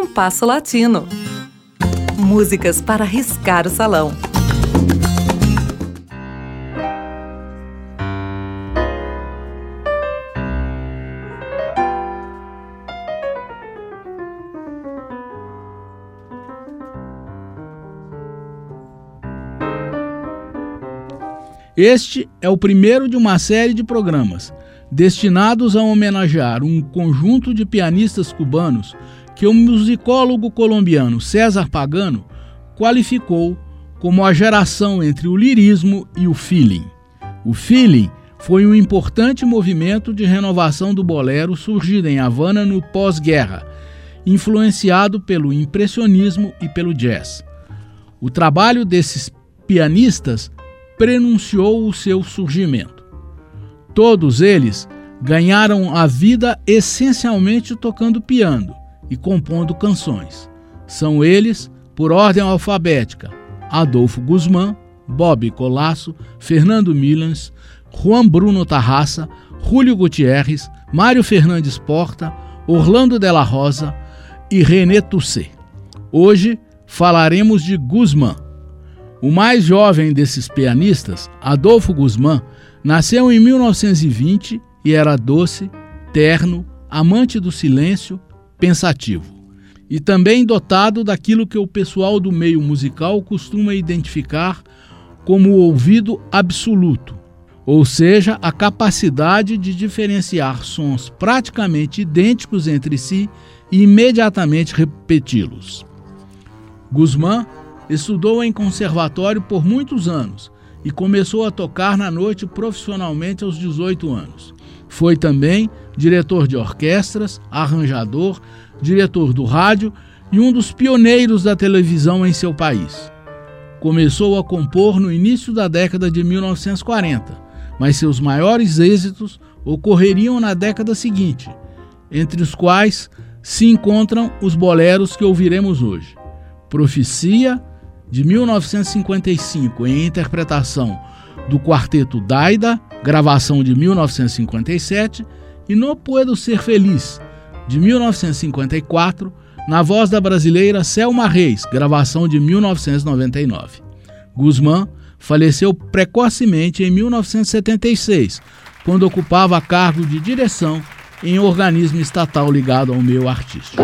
Compasso Latino. Músicas para riscar o salão. Este é o primeiro de uma série de programas destinados a homenagear um conjunto de pianistas cubanos que o musicólogo colombiano César Pagano qualificou como a geração entre o lirismo e o feeling. O feeling foi um importante movimento de renovação do bolero surgido em Havana no pós-guerra, influenciado pelo impressionismo e pelo jazz. O trabalho desses pianistas prenunciou o seu surgimento. Todos eles ganharam a vida essencialmente tocando piano e compondo canções. São eles, por ordem alfabética, Adolfo Guzmán, Bob Colasso, Fernando Milans, Juan Bruno Tarraça, Júlio Gutierrez, Mário Fernandes Porta, Orlando Della Rosa e René Toussaint. Hoje falaremos de Guzmán. O mais jovem desses pianistas, Adolfo Guzmán, nasceu em 1920 e era doce, terno, amante do silêncio, pensativo. E também dotado daquilo que o pessoal do meio musical costuma identificar como o ouvido absoluto, ou seja, a capacidade de diferenciar sons praticamente idênticos entre si e imediatamente repeti-los. Guzmán estudou em conservatório por muitos anos e começou a tocar na noite profissionalmente aos 18 anos. Foi também diretor de orquestras, arranjador, diretor do rádio e um dos pioneiros da televisão em seu país. Começou a compor no início da década de 1940, mas seus maiores êxitos ocorreriam na década seguinte, entre os quais se encontram os boleros que ouviremos hoje. Profecia, de 1955, em interpretação do quarteto Daida, gravação de 1957, e No Puedo Ser Feliz, de 1954, na voz da brasileira Selma Reis, gravação de 1999. Guzmán faleceu precocemente em 1976, quando ocupava cargo de direção em um organismo estatal ligado ao meio artístico.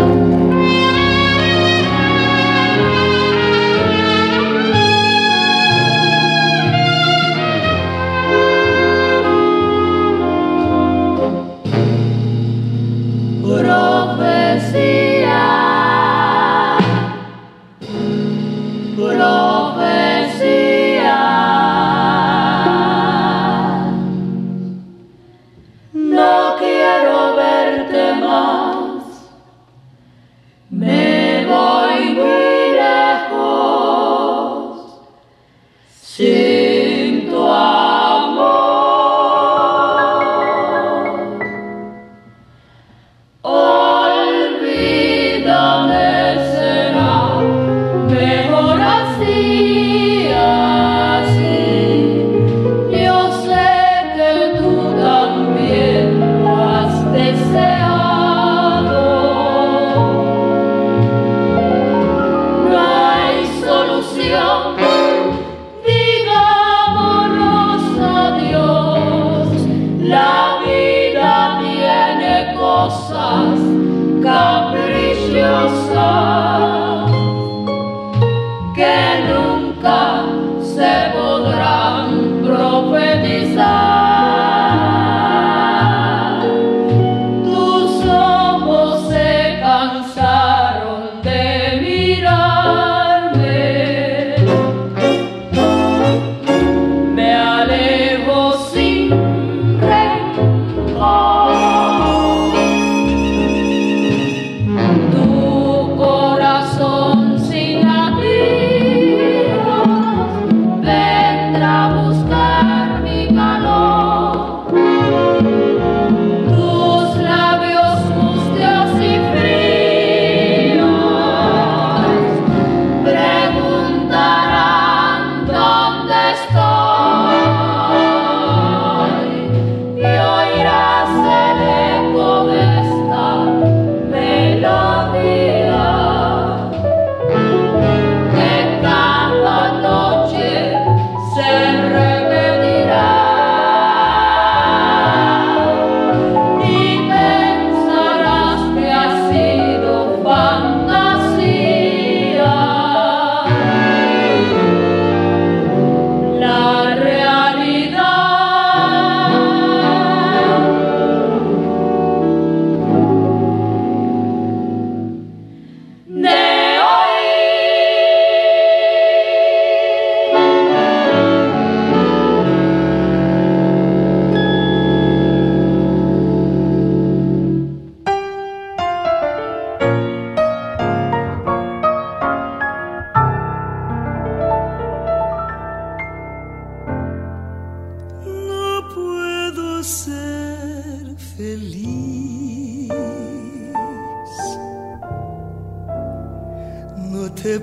hermosas, capriciosas, que nunca se podrán profetizar.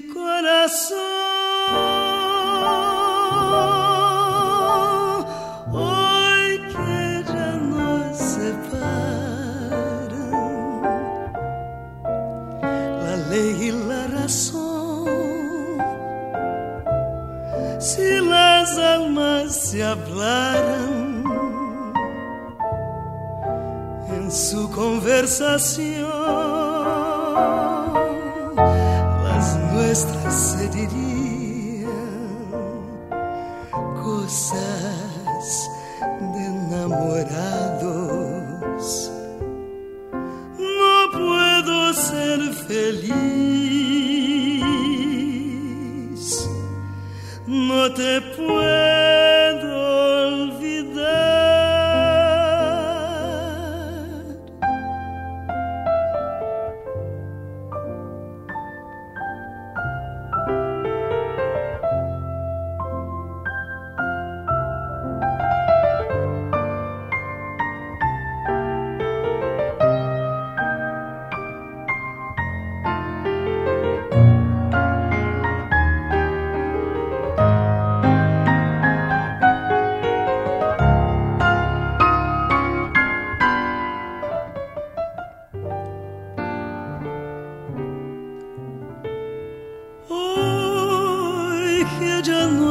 y corazón. Hoy que ya nos separan la ley y la razón. Si las almas se hablaran su conversación las nuestras se de enamorados.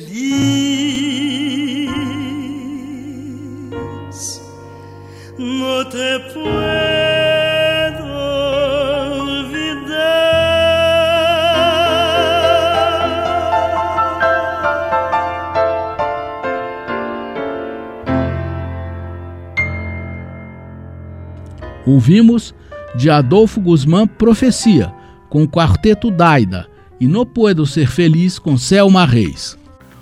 feliz, no te puedo. Ouvimos de Adolfo Guzmán Profecia, com o quarteto Daida, e No Puedo Ser Feliz com Selma Reis.